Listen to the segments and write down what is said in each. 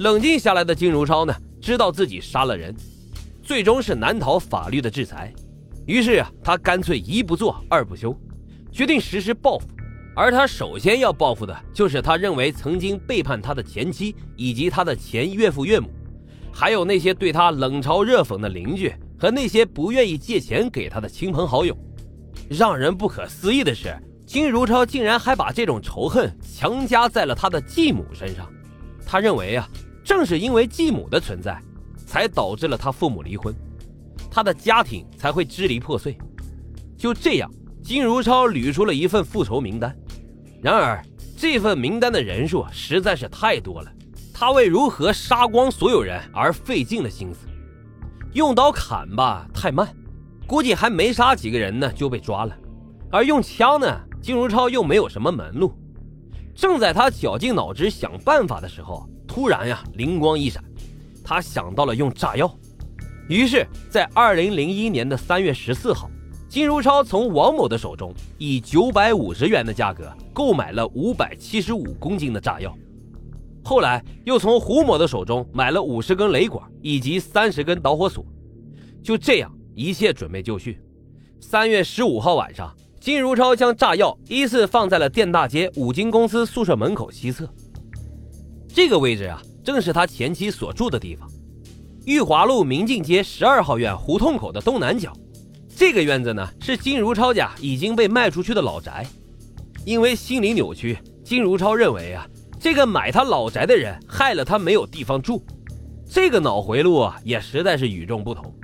冷静下来的金如超呢，知道自己杀了人，最终是难逃法律的制裁。于是啊，他干脆一不做二不休，决定实施报复。而他首先要报复的就是他认为曾经背叛他的前妻，以及他的前岳父岳母，还有那些对他冷嘲热讽的邻居和那些不愿意借钱给他的亲朋好友。让人不可思议的是，金如超竟然还把这种仇恨强加在了他的继母身上。他认为啊，正是因为继母的存在，才导致了他父母离婚，他的家庭才会支离破碎。就这样。金如超捋出了一份复仇名单，然而这份名单的人数实在是太多了，他为如何杀光所有人而费尽了心思。用刀砍吧太慢，估计还没杀几个人呢就被抓了；而用枪呢，金如超又没有什么门路。正在他绞尽脑汁想办法的时候，突然呀灵光一闪，他想到了用炸药。于是，在二零零一年的三月十四号。金如超从王某的手中以九百五十元的价格购买了五百七十五公斤的炸药，后来又从胡某的手中买了五十根雷管以及三十根导火索。就这样，一切准备就绪。三月十五号晚上，金如超将炸药依次放在了电大街五金公司宿舍门口西侧。这个位置啊，正是他前妻所住的地方——裕华路明镜街十二号院胡同口的东南角。这个院子呢，是金如超家已经被卖出去的老宅。因为心理扭曲，金如超认为啊，这个买他老宅的人害了他没有地方住。这个脑回路啊，也实在是与众不同。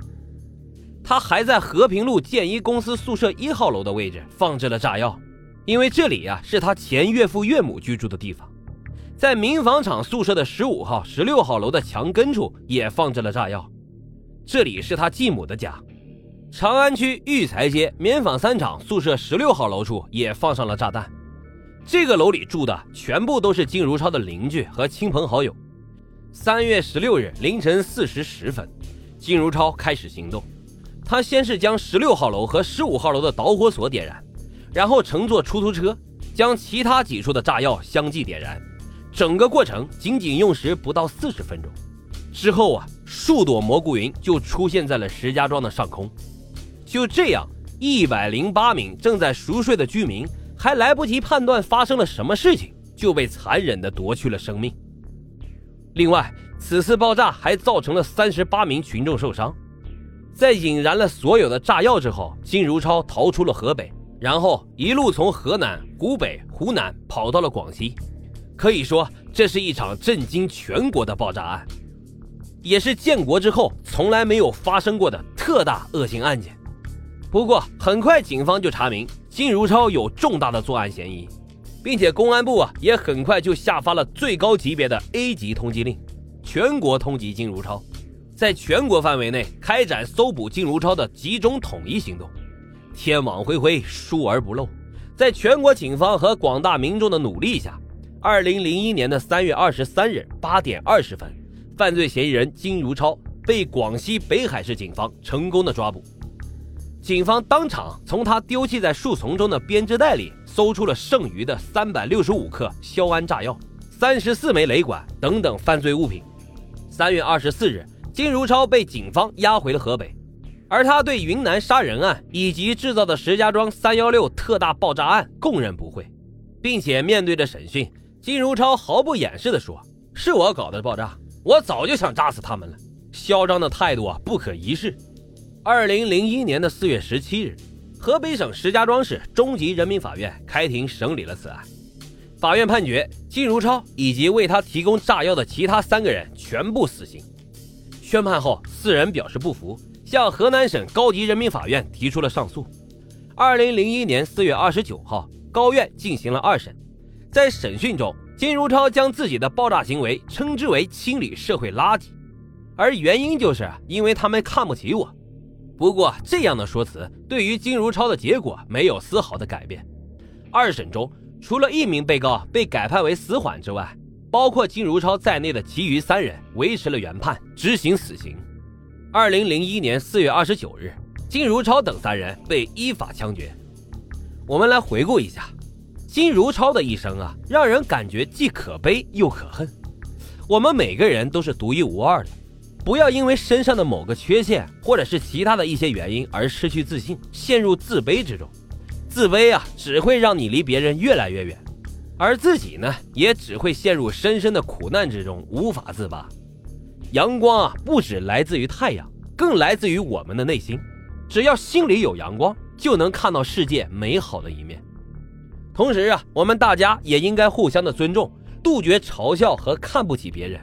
他还在和平路建一公司宿舍一号楼的位置放置了炸药，因为这里啊是他前岳父岳母居住的地方。在民房厂宿舍的十五号、十六号楼的墙根处也放置了炸药，这里是他继母的家。长安区育才街棉纺三厂宿舍十六号楼处也放上了炸弹。这个楼里住的全部都是金如超的邻居和亲朋好友。三月十六日凌晨四时十分，金如超开始行动。他先是将十六号楼和十五号楼的导火索点燃，然后乘坐出租车将其他几处的炸药相继点燃。整个过程仅仅用时不到四十分钟。之后啊，数朵蘑菇云就出现在了石家庄的上空。就这样，一百零八名正在熟睡的居民还来不及判断发生了什么事情，就被残忍地夺去了生命。另外，此次爆炸还造成了三十八名群众受伤。在引燃了所有的炸药之后，金如超逃出了河北，然后一路从河南、湖北、湖南跑到了广西。可以说，这是一场震惊全国的爆炸案，也是建国之后从来没有发生过的特大恶性案件。不过，很快警方就查明金如超有重大的作案嫌疑，并且公安部啊也很快就下发了最高级别的 A 级通缉令，全国通缉金如超，在全国范围内开展搜捕金如超的集中统一行动。天网恢恢，疏而不漏，在全国警方和广大民众的努力下，二零零一年的三月二十三日八点二十分，犯罪嫌疑人金如超被广西北海市警方成功的抓捕。警方当场从他丢弃在树丛中的编织袋里搜出了剩余的三百六十五克硝铵炸药、三十四枚雷管等等犯罪物品。三月二十四日，金如超被警方押回了河北，而他对云南杀人案以及制造的石家庄三幺六特大爆炸案供认不讳，并且面对着审讯，金如超毫不掩饰地说：“是我搞的爆炸，我早就想炸死他们了。”嚣张的态度啊，不可一世。二零零一年的四月十七日，河北省石家庄市中级人民法院开庭审理了此案。法院判决金如超以及为他提供炸药的其他三个人全部死刑。宣判后，四人表示不服，向河南省高级人民法院提出了上诉。二零零一年四月二十九号，高院进行了二审。在审讯中，金如超将自己的爆炸行为称之为清理社会垃圾，而原因就是因为他们看不起我。不过，这样的说辞对于金如超的结果没有丝毫的改变。二审中，除了一名被告被改判为死缓之外，包括金如超在内的其余三人维持了原判，执行死刑。二零零一年四月二十九日，金如超等三人被依法枪决。我们来回顾一下金如超的一生啊，让人感觉既可悲又可恨。我们每个人都是独一无二的，不要因为身上的某个缺陷或者是其他的一些原因而失去自信，陷入自卑之中。自卑啊，只会让你离别人越来越远，而自己呢，也只会陷入深深的苦难之中，无法自拔。阳光啊，不止来自于太阳，更来自于我们的内心。只要心里有阳光，就能看到世界美好的一面。同时啊，我们大家也应该互相的尊重，杜绝嘲笑和看不起别人。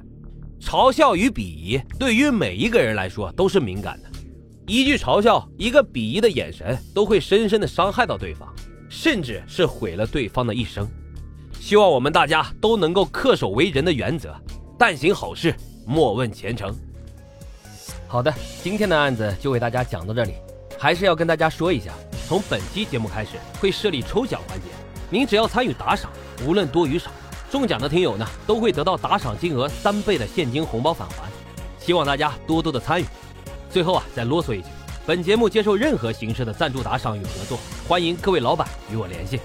嘲笑与鄙夷对于每一个人来说都是敏感的，一句嘲笑，一个鄙夷的眼神，都会深深的伤害到对方，甚至是毁了对方的一生。希望我们大家都能够恪守为人的原则，但行好事，莫问前程。好的，今天的案子就为大家讲到这里，还是要跟大家说一下，从本期节目开始会设立抽奖环节。您只要参与打赏，无论多与少，中奖的听友呢都会得到打赏金额三倍的现金红包返还。希望大家多多的参与。最后啊，再啰嗦一句，本节目接受任何形式的赞助打赏与合作，欢迎各位老板与我联系。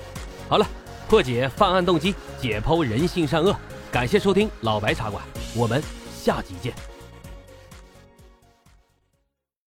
好了，破解犯案动机，解剖人性善恶，感谢收听老白茶馆，我们下集见。